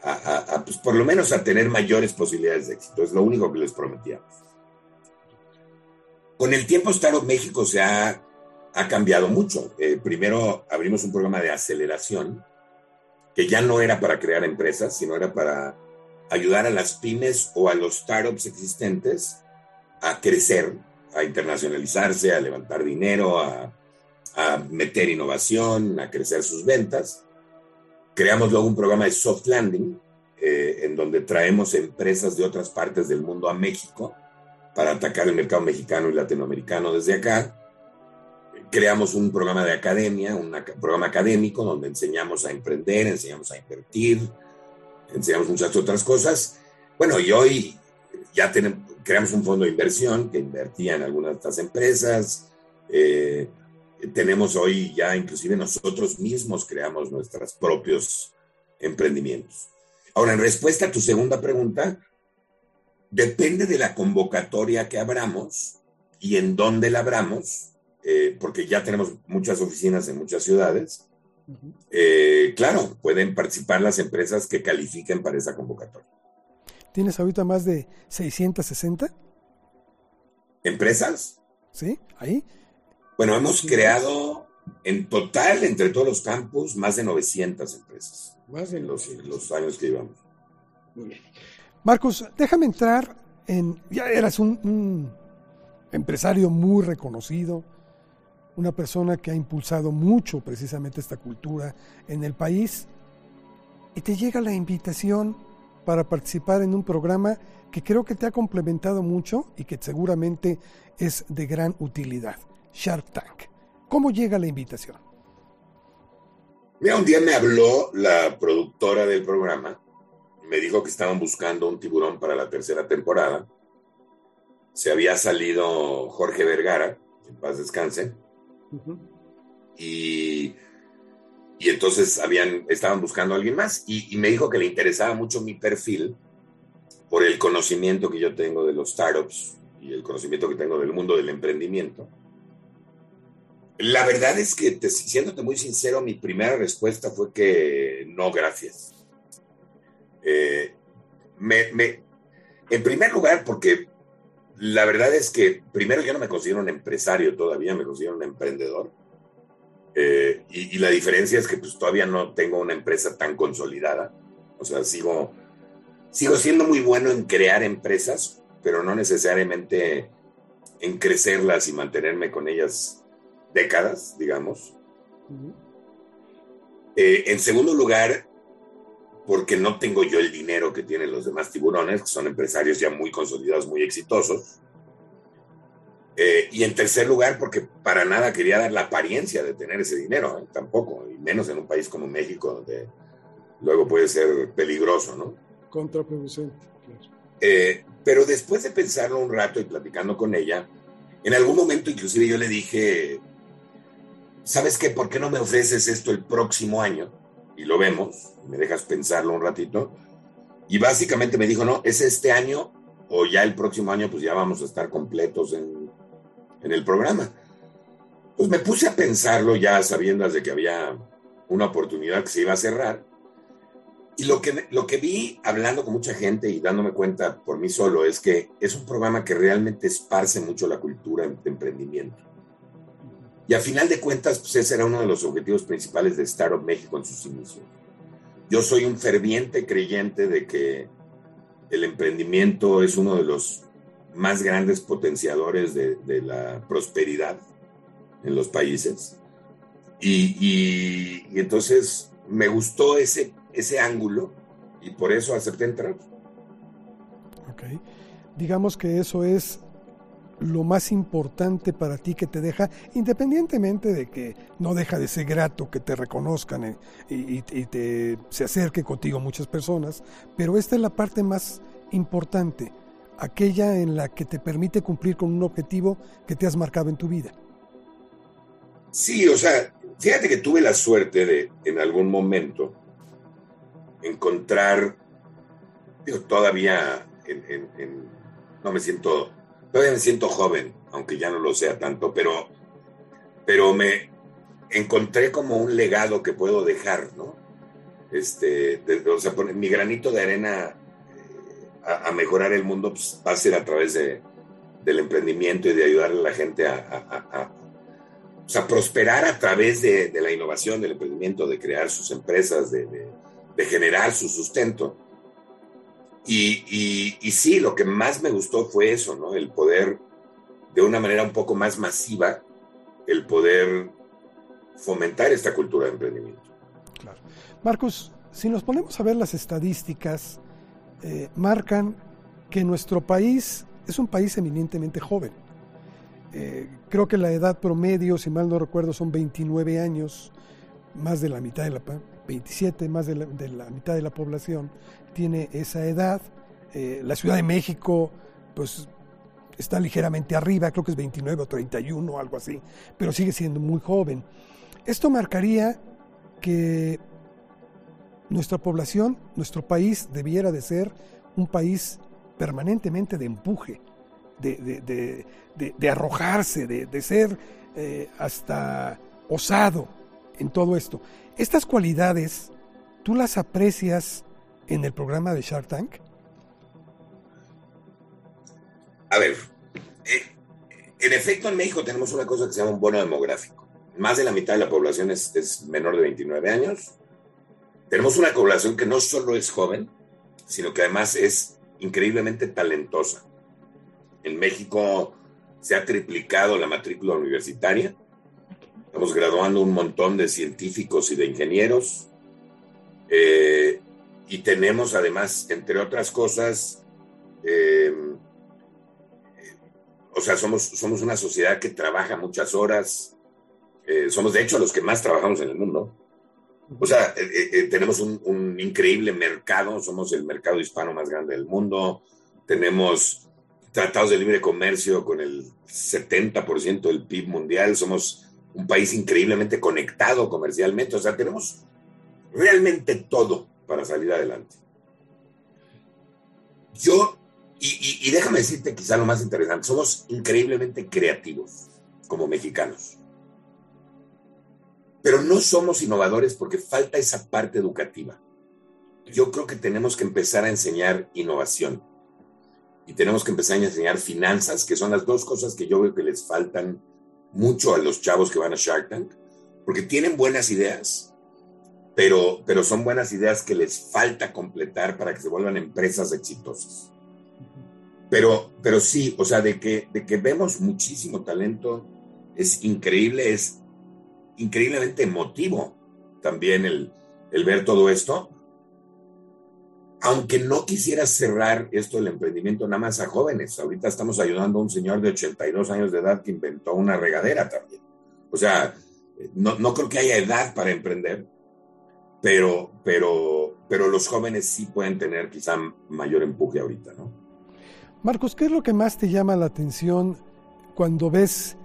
a, pues, por lo menos a tener mayores posibilidades de éxito. Es lo único que les prometíamos. Con el tiempo, Startup México se ha ha cambiado mucho. Eh, primero abrimos un programa de aceleración que ya no era para crear empresas, sino era para ayudar a las pymes o a los startups existentes a crecer, a internacionalizarse, a levantar dinero, a, meter innovación, a crecer sus ventas. Creamos luego un programa de soft landing, eh, en donde traemos empresas de otras partes del mundo a México para atacar el mercado mexicano y latinoamericano desde acá creamos un programa de academia, un programa académico donde enseñamos a emprender, enseñamos a invertir, enseñamos muchas otras cosas. Bueno, y hoy ya tenemos, creamos un fondo de inversión que invertía en algunas de estas empresas. Eh, tenemos hoy ya, inclusive nosotros mismos creamos nuestros propios emprendimientos. Ahora, en respuesta a tu segunda pregunta, depende de la convocatoria que abramos y en dónde la abramos eh, porque ya tenemos muchas oficinas en muchas ciudades, eh, claro, pueden participar las empresas que califiquen para esa convocatoria. ¿Tienes ahorita más de 660? ¿Empresas? Sí, ahí. Bueno, hemos creado en total, entre todos los campus, más de 900 empresas. Más de los, los años que llevamos. Muy bien. Marcos, déjame entrar en, ya eras un, empresario muy reconocido, una persona que ha impulsado mucho precisamente esta cultura en el país, y te llega la invitación para participar en un programa que creo que te ha complementado mucho y que seguramente es de gran utilidad, Shark Tank. ¿Cómo llega la invitación? Mira, un día me habló la productora del programa, me dijo que estaban buscando un tiburón para la tercera temporada. Se había salido Jorge Vergara, en paz descanse, y, y, entonces habían, estaban buscando a alguien más, y, y me dijo que le interesaba mucho mi perfil por el conocimiento que yo tengo de los startups y el conocimiento que tengo del mundo del emprendimiento. La verdad es que, te, siéndote muy sincero, mi primera respuesta fue que no, gracias. Eh, en primer lugar, porque la verdad es que primero yo no me considero un empresario todavía, me considero un emprendedor. Eh, y, y, la diferencia es que pues todavía no tengo una empresa tan consolidada. O sea, sigo, sigo siendo muy bueno en crear empresas, pero no necesariamente en crecerlas y mantenerme con ellas décadas, digamos. Eh, en segundo lugar, porque no tengo yo el dinero que tienen los demás tiburones, que son empresarios ya muy consolidados, muy exitosos. Eh, y en tercer lugar, porque para nada quería dar la apariencia de tener ese dinero, ¿eh? tampoco, y menos en un país como México, donde luego puede ser peligroso, ¿no? Contraproducente, pero después de pensarlo un rato y platicando con ella, en algún momento inclusive yo le dije, ¿sabes qué? ¿Por qué no me ofreces esto el próximo año? Y lo vemos, me dejas pensarlo un ratito. Y básicamente me dijo, no, es este año o ya el próximo año, pues ya vamos a estar completos en, en el programa. Pues me puse a pensarlo ya sabiendo de que había una oportunidad que se iba a cerrar. Y lo que, lo que vi hablando con mucha gente y dándome cuenta por mí solo es que es un programa que realmente esparce mucho la cultura de emprendimiento. Y a final de cuentas, pues ese era uno de los objetivos principales de Startup México en sus inicios. Yo soy un ferviente creyente de que el emprendimiento es uno de los más grandes potenciadores de, la prosperidad en los países. Y, entonces me gustó ese, ese ángulo y por eso acepté entrar. Ok. Digamos que eso es lo más importante para ti que te deja, independientemente de que no deja de ser grato que te reconozcan eh, y, te, se acerque contigo muchas personas, pero esta es la parte más importante, aquella en la que te permite cumplir con un objetivo que te has marcado en tu vida. Sí, o sea, fíjate que tuve la suerte de en algún momento encontrar, digo, todavía no me siento todavía me siento joven, aunque ya no lo sea tanto, pero, pero me encontré como un legado que puedo dejar, ¿no? Este, o sea, mi granito de arena eh, a, mejorar el mundo pues, va a ser a través de, del emprendimiento y de ayudar a la gente a, a prosperar a través de, la innovación, del emprendimiento, de crear sus empresas, de, de generar su sustento. Y, y, sí, lo que más me gustó fue eso, ¿no? El poder, de una manera un poco más masiva, el poder fomentar esta cultura de emprendimiento. Claro. Marcos, si nos ponemos a ver las estadísticas, eh, marcan que nuestro país es un país eminentemente joven. Eh, creo que la edad promedio, si mal no recuerdo, son 29 años, más de la mitad de la 27, más de la, mitad de la población tiene esa edad. Eh, la Ciudad de México, pues está ligeramente arriba, creo que es 29 o 31 algo así, pero sigue siendo muy joven. Esto marcaría que nuestra población, nuestro país debiera de ser un país permanentemente de empuje, de, arrojarse, de, ser eh, hasta osado en todo esto. Estas cualidades, ¿tú las aprecias en el programa de Shark Tank? A ver, eh, en efecto en México tenemos una cosa que se llama un bono demográfico. Más de la mitad de la población es, menor de 29 años. Tenemos una población que no solo es joven, sino que además es increíblemente talentosa. En México se ha triplicado la matrícula universitaria. Estamos graduando un montón de científicos y de ingenieros. Eh, y tenemos además, entre otras cosas, eh, o sea, somos, somos una sociedad que trabaja muchas horas. Eh, somos de hecho los que más trabajamos en el mundo. O sea, tenemos un, un increíble mercado, somos el mercado hispano más grande del mundo, tenemos tratados de libre comercio con el 70% del PIB mundial, somos un país increíblemente conectado comercialmente, o sea, tenemos realmente todo para salir adelante. Yo, y, déjame decirte quizá lo más interesante, somos increíblemente creativos como mexicanos, pero no somos innovadores porque falta esa parte educativa. Yo creo que tenemos que empezar a enseñar innovación y tenemos que empezar a enseñar finanzas, que son las dos cosas que yo veo que les faltan mucho a los chavos que van a Shark Tank, porque tienen buenas ideas, pero, pero son buenas ideas que les falta completar para que se vuelvan empresas exitosas. Pero, pero sí, o sea, de que, de que vemos muchísimo talento, es increíble, es increíblemente emotivo también el, el ver todo esto aunque no quisiera cerrar esto del emprendimiento nada más a jóvenes, ahorita estamos ayudando a un señor de 82 años de edad que inventó una regadera también. O sea, no, no creo que haya edad para emprender, pero, pero, pero los jóvenes sí pueden tener quizá mayor empuje ahorita, ¿no? Marcos, ¿qué es lo que más te llama la atención cuando ves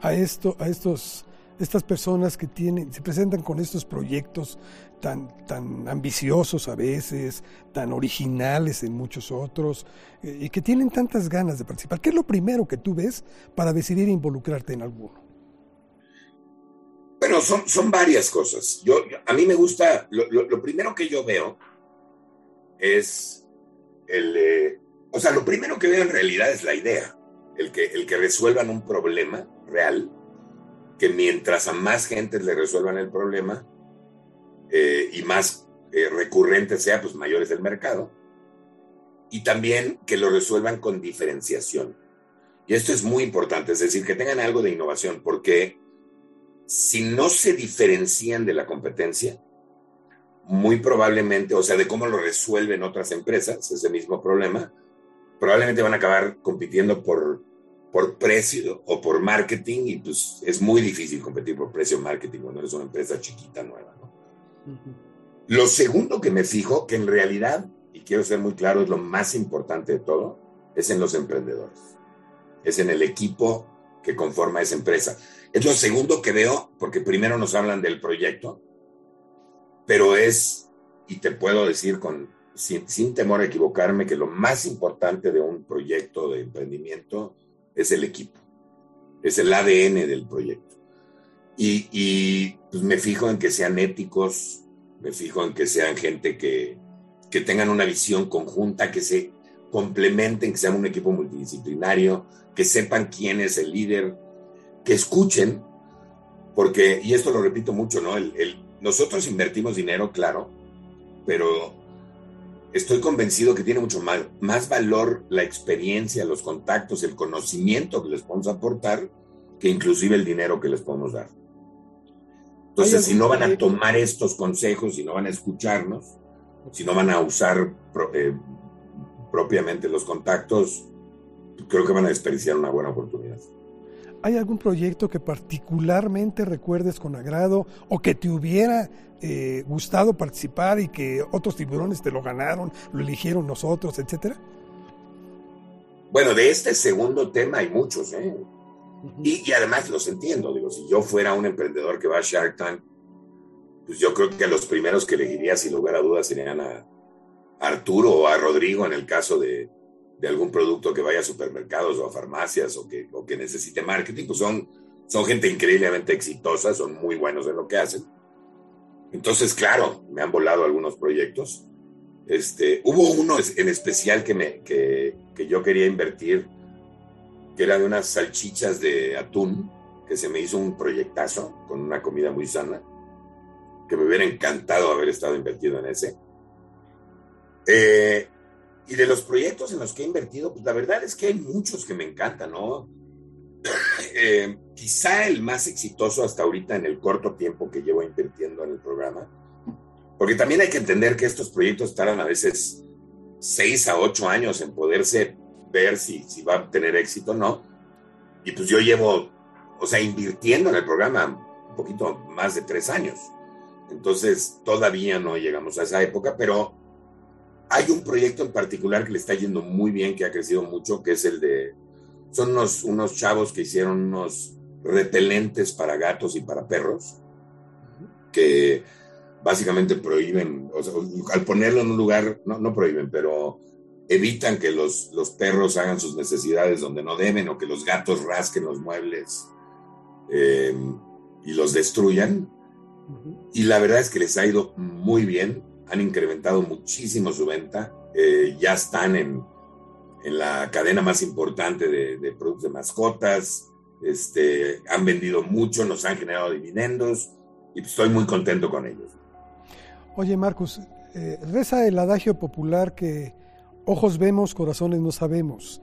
a esto, a estos estas personas que tienen, se presentan con estos proyectos tan, tan ambiciosos a veces, tan originales en muchos otros, eh, y que tienen tantas ganas de participar. ¿Qué es lo primero que tú ves para decidir involucrarte en alguno? Bueno, son, son varias cosas. Yo, a mí me gusta, lo, primero que yo veo es el, eh, o sea, lo primero que veo en realidad es la idea, el que, el que resuelvan un problema real que mientras a más gente le resuelvan el problema eh, y más eh, recurrente sea, pues mayor es el mercado. Y también que lo resuelvan con diferenciación. Y esto es muy importante, es decir, que tengan algo de innovación, porque si no se diferencian de la competencia, muy probablemente, o sea, de cómo lo resuelven otras empresas, ese mismo problema, probablemente van a acabar compitiendo por por precio o por marketing y pues es muy difícil competir por precio marketing cuando eres una empresa chiquita nueva. Lo segundo que me fijo, que en realidad, y quiero ser muy claro, es lo más importante de todo, es en los emprendedores. Es en el equipo que conforma esa empresa. Es lo segundo que veo, porque primero nos hablan del proyecto, pero es, y te puedo decir con, sin, sin temor a equivocarme, que lo más importante de un proyecto de emprendimiento es el equipo, es el ADN del proyecto. Y, pues me fijo en que sean éticos, me fijo en que sean gente que, que tengan una visión conjunta, que se complementen, que sean un equipo multidisciplinario, que sepan quién es el líder, que escuchen, porque, y esto lo repito mucho, ¿no? El, nosotros invertimos dinero, claro, pero estoy convencido que tiene mucho más, más valor la experiencia, los contactos, el conocimiento que les podemos aportar que inclusive el dinero que les podemos dar. Entonces, si no van a tomar estos consejos, si no van a escucharnos, si no van a usar eh, propiamente los contactos, creo que van a desperdiciar una buena oportunidad. ¿Hay algún proyecto que particularmente recuerdes con agrado o que te hubiera eh, gustado participar y que otros tiburones te lo ganaron, lo eligieron nosotros, etcétera? Bueno, de este segundo tema hay muchos, ¿eh? y, además los entiendo, digo, si yo fuera un emprendedor que va a Shark Tank, pues yo creo que los primeros que elegiría, sin lugar a dudas, serían a Arturo o a Rodrigo en el caso de, de algún producto que vaya a supermercados o a farmacias o que, o que necesite marketing, pues son, son gente increíblemente exitosa, son muy buenos en lo que hacen. Entonces, claro, me han volado algunos proyectos. Este, hubo uno en especial que, me, que, que yo quería invertir, que era de unas salchichas de atún, que se me hizo un proyectazo con una comida muy sana, que me hubiera encantado haber estado invertido en ese. Eh, y de los proyectos en los que he invertido, pues la verdad es que hay muchos que me encantan, ¿no? Eh, quizá el más exitoso hasta ahorita en el corto tiempo que llevo invirtiendo en el programa, porque también hay que entender que estos proyectos tardan a veces seis a ocho años en poderse ver si, si va a tener éxito o no. Y pues yo llevo, o sea, invirtiendo en el programa un poquito más de tres años. Entonces todavía no llegamos a esa época, pero hay un proyecto en particular que le está yendo muy bien, que ha crecido mucho, que es el de, son unos, unos chavos que hicieron unos repelentes para gatos y para perros, que básicamente prohíben, o sea, al ponerlo en un lugar, no, no prohíben, pero evitan que los, los perros hagan sus necesidades donde no deben o que los gatos rasquen los muebles eh, y los destruyan. Y la verdad es que les ha ido muy bien, han incrementado muchísimo su venta, eh, ya están en, en, la cadena más importante de, de, productos de mascotas, este, han vendido mucho, nos han generado dividendos y estoy muy contento con ellos. Oye, Marcus, eh, reza el adagio popular que ojos vemos, corazones no sabemos.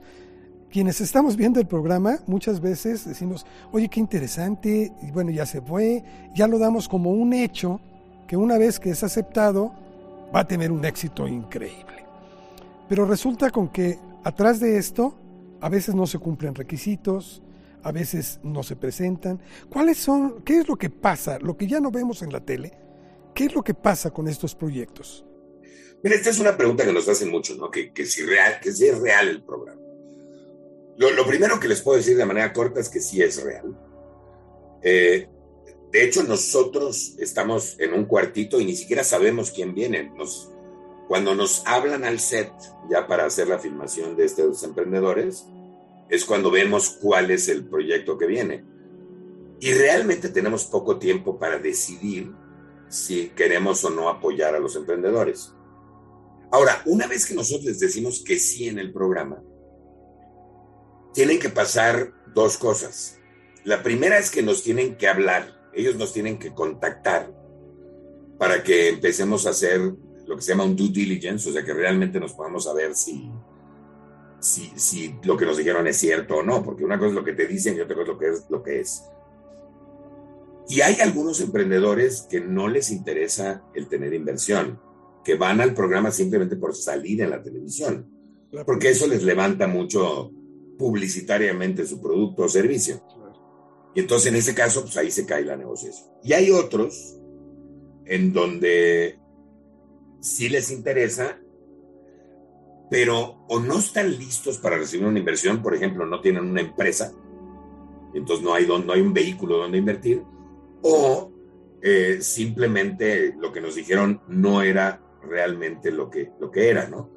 Quienes estamos viendo el programa, muchas veces decimos, oye, qué interesante, y bueno, ya se fue, ya lo damos como un hecho que una vez que es aceptado, va a tener un éxito increíble. Pero resulta con que atrás de esto, a veces no se cumplen requisitos, a veces no se presentan. ¿Cuáles son, qué es lo que pasa, lo que ya no vemos en la tele? ¿Qué es lo que pasa con estos proyectos? Mira, esta es una pregunta que nos hacen mucho, ¿no? Que, que, si, real, que si es real el programa. Lo, lo, primero que les puedo decir de manera corta es que sí es real. Eh, de hecho, nosotros estamos en un cuartito y ni siquiera sabemos quién viene. Nos, cuando nos hablan al set ya para hacer la filmación de estos emprendedores, es cuando vemos cuál es el proyecto que viene. Y realmente tenemos poco tiempo para decidir si queremos o no apoyar a los emprendedores. Ahora, una vez que nosotros les decimos que sí en el programa, tienen que pasar dos cosas. La primera es que nos tienen que hablar, ellos nos tienen que contactar para que empecemos a hacer lo que se llama un due diligence, o sea, que realmente nos podamos saber si, si, si lo que nos dijeron es cierto o no, porque una cosa es lo que te dicen y otra cosa es lo que es. Lo que es. Y hay algunos emprendedores que no les interesa el tener inversión, que van al programa simplemente por salir en la televisión, porque eso les levanta mucho publicitariamente su producto o servicio. Y entonces en ese caso, pues ahí se cae la negociación. Y hay otros en donde sí les interesa, pero o no están listos para recibir una inversión, por ejemplo, no tienen una empresa, entonces no hay, no hay un vehículo donde invertir, o eh, simplemente lo que nos dijeron no era realmente lo que, lo que era, ¿no?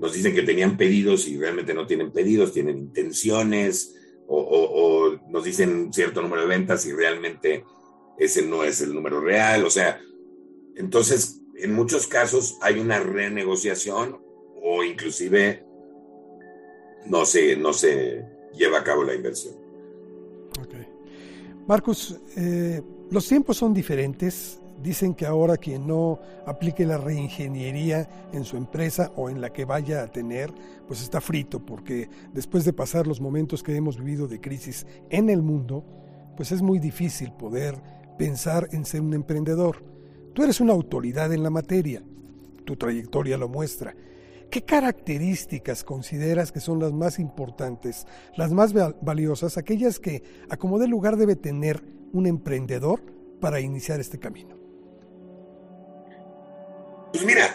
Nos dicen que tenían pedidos y realmente no tienen pedidos, tienen intenciones, o, nos dicen cierto número de ventas y realmente ese no es el número real, o sea, entonces en muchos casos hay una renegociación o inclusive no se, no se lleva a cabo la inversión. Okay. Marcus, eh, los tiempos son diferentes. Dicen que ahora quien no aplique la reingeniería en su empresa o en la que vaya a tener, pues está frito, porque después de pasar los momentos que hemos vivido de crisis en el mundo, pues es muy difícil poder pensar en ser un emprendedor. Tú eres una autoridad en la materia, tu trayectoria lo muestra. ¿Qué características consideras que son las más importantes, las más valiosas, aquellas que a como de lugar debe tener un emprendedor para iniciar este camino? Pues mira,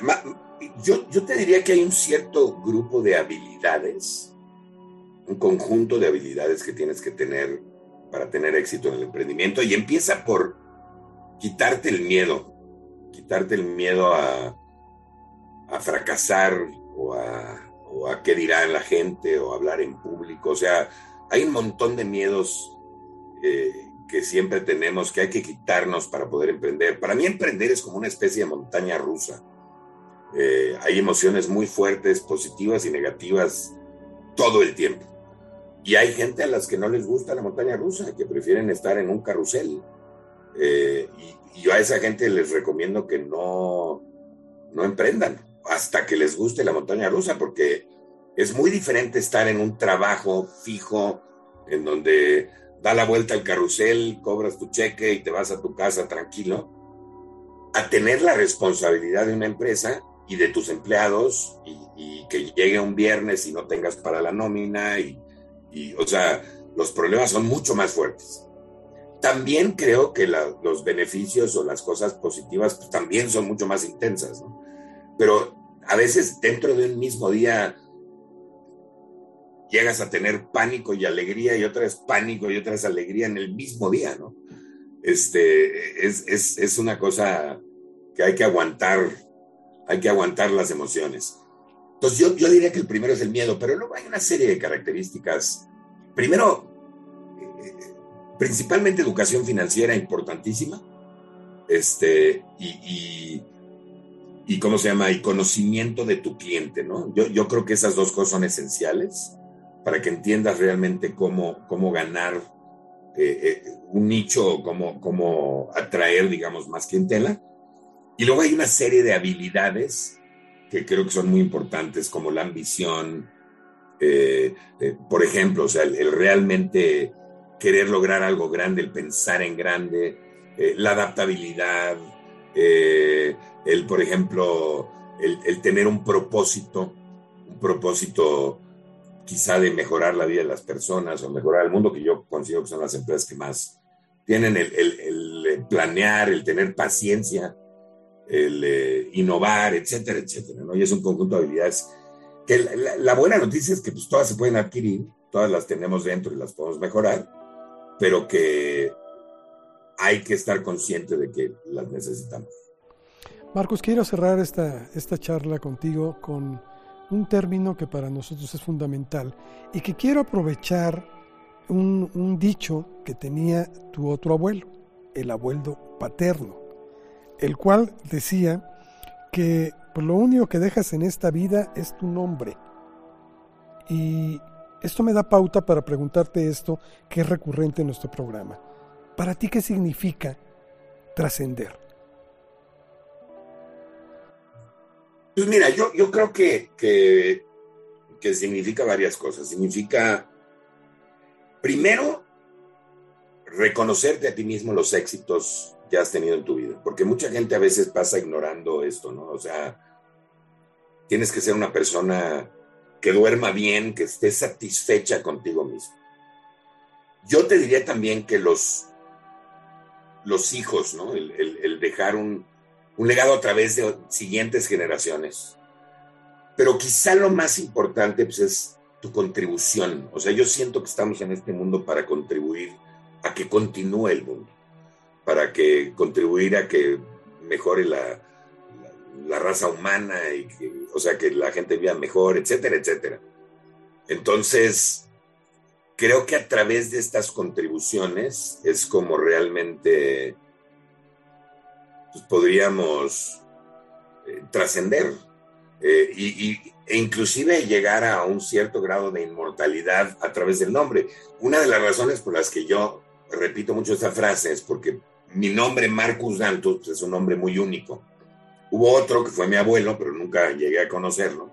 yo, yo te diría que hay un cierto grupo de habilidades, un conjunto de habilidades que tienes que tener para tener éxito en el emprendimiento y empieza por quitarte el miedo, quitarte el miedo a, a fracasar o a, qué dirá la gente o hablar en público. O sea, hay un montón de miedos eh, que siempre tenemos que hay que quitarnos para poder emprender. Para mí emprender es como una especie de montaña rusa. Eh, hay emociones muy fuertes, positivas y negativas todo el tiempo. Y hay gente a las que no les gusta la montaña rusa, que prefieren estar en un carrusel. Eh, y, y, yo a esa gente les recomiendo que no, no emprendan, hasta que les guste la montaña rusa, porque es muy diferente estar en un trabajo fijo, en donde da la vuelta al carrusel, cobras tu cheque y te vas a tu casa tranquilo, a tener la responsabilidad de una empresa y de tus empleados y, que llegue un viernes y no tengas para la nómina y, o sea, los problemas son mucho más fuertes. También creo que los beneficios o las cosas positivas también son mucho más intensas, ¿no? Pero a veces dentro de un mismo día llegas a tener pánico y alegría y otra vez pánico y otra vez alegría en el mismo día, ¿no? Este, es, es, es una cosa que hay que aguantar, hay que aguantar las emociones. Entonces yo, yo diría que el primero es el miedo, pero luego hay una serie de características. Primero, eh, principalmente educación financiera importantísima, este, y, y, y, ¿cómo se llama? Y conocimiento de tu cliente, ¿no? Yo, yo creo que esas dos cosas son esenciales para que entiendas realmente cómo, cómo ganar eh, eh, un nicho, cómo, cómo atraer, digamos, más clientela. Y luego hay una serie de habilidades que creo que son muy importantes, como la ambición, eh, por ejemplo, o sea, el, realmente querer lograr algo grande, el pensar en grande, la adaptabilidad, el, por ejemplo, el, el, tener un propósito, un propósito quizá de mejorar la vida de las personas o mejorar el mundo, que yo considero que son las empresas que más tienen el, planear, el tener paciencia, el eh, innovar, etcétera, etcétera. ¿no? Y es un conjunto de habilidades que la, buena noticia es que pues, todas se pueden adquirir, todas las tenemos dentro y las podemos mejorar, pero que hay que estar consciente de que las necesitamos. Marcos, quiero cerrar esta, esta charla contigo con un término que para nosotros es fundamental y que quiero aprovechar un, dicho que tenía tu otro abuelo, el abuelo paterno, el cual decía que pues, lo único que dejas en esta vida es tu nombre. Y esto me da pauta para preguntarte esto, que es recurrente en nuestro programa. ¿Para ti qué significa trascender? Pues mira, yo, yo creo que, que, significa varias cosas. Significa, primero, reconocerte a ti mismo los éxitos que has tenido en tu vida, porque mucha gente a veces pasa ignorando esto, ¿no? O sea, tienes que ser una persona que duerma bien, que esté satisfecha contigo mismo. Yo te diría también que los, los hijos, ¿no? el dejar un, un legado a través de siguientes generaciones. Pero quizá lo más importante pues, es tu contribución. O sea, yo siento que estamos en este mundo para contribuir a que continúe el mundo, para que contribuir a que mejore la, la, raza humana y o sea, que la gente viva mejor, etcétera, etcétera. Entonces, creo que a través de estas contribuciones es como realmente pues, podríamos eh, trascender eh, y, e inclusive llegar a un cierto grado de inmortalidad a través del nombre. Una de las razones por las que yo repito mucho esta frase es porque mi nombre Marcus Dantus es un nombre muy único. Hubo otro que fue mi abuelo, pero nunca llegué a conocerlo.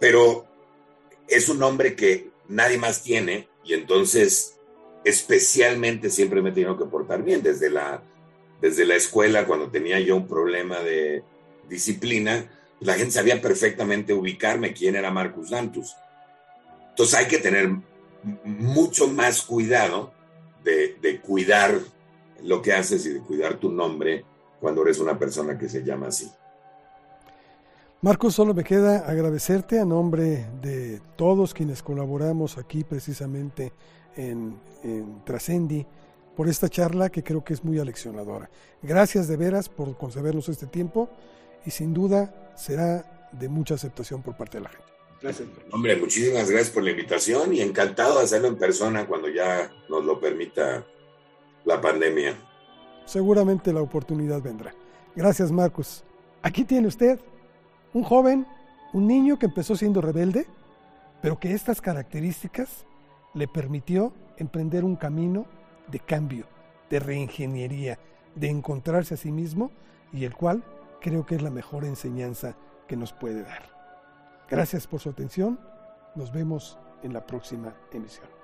Pero es un nombre que nadie más tiene y entonces especialmente siempre me he tenido que portar bien desde la desde la escuela, cuando tenía yo un problema de disciplina, la gente sabía perfectamente ubicarme quién era Marcus Dantus. Entonces hay que tener mucho más cuidado de, de, cuidar lo que haces y de cuidar tu nombre cuando eres una persona que se llama así. Marcos, solo me queda agradecerte a nombre de todos quienes colaboramos aquí precisamente en, en Trascendi por esta charla que creo que es muy aleccionadora. Gracias de veras por concedernos este tiempo y sin duda será de mucha aceptación por parte de la gente. Gracias. Hombre, muchísimas gracias por la invitación y encantado de hacerlo en persona cuando ya nos lo permita la pandemia. Seguramente la oportunidad vendrá. Gracias, Marcos. Aquí tiene usted un joven, un niño que empezó siendo rebelde, pero que estas características le permitió emprender un camino de cambio, de reingeniería, de encontrarse a sí mismo y el cual creo que es la mejor enseñanza que nos puede dar. Gracias por su atención. Nos vemos en la próxima emisión.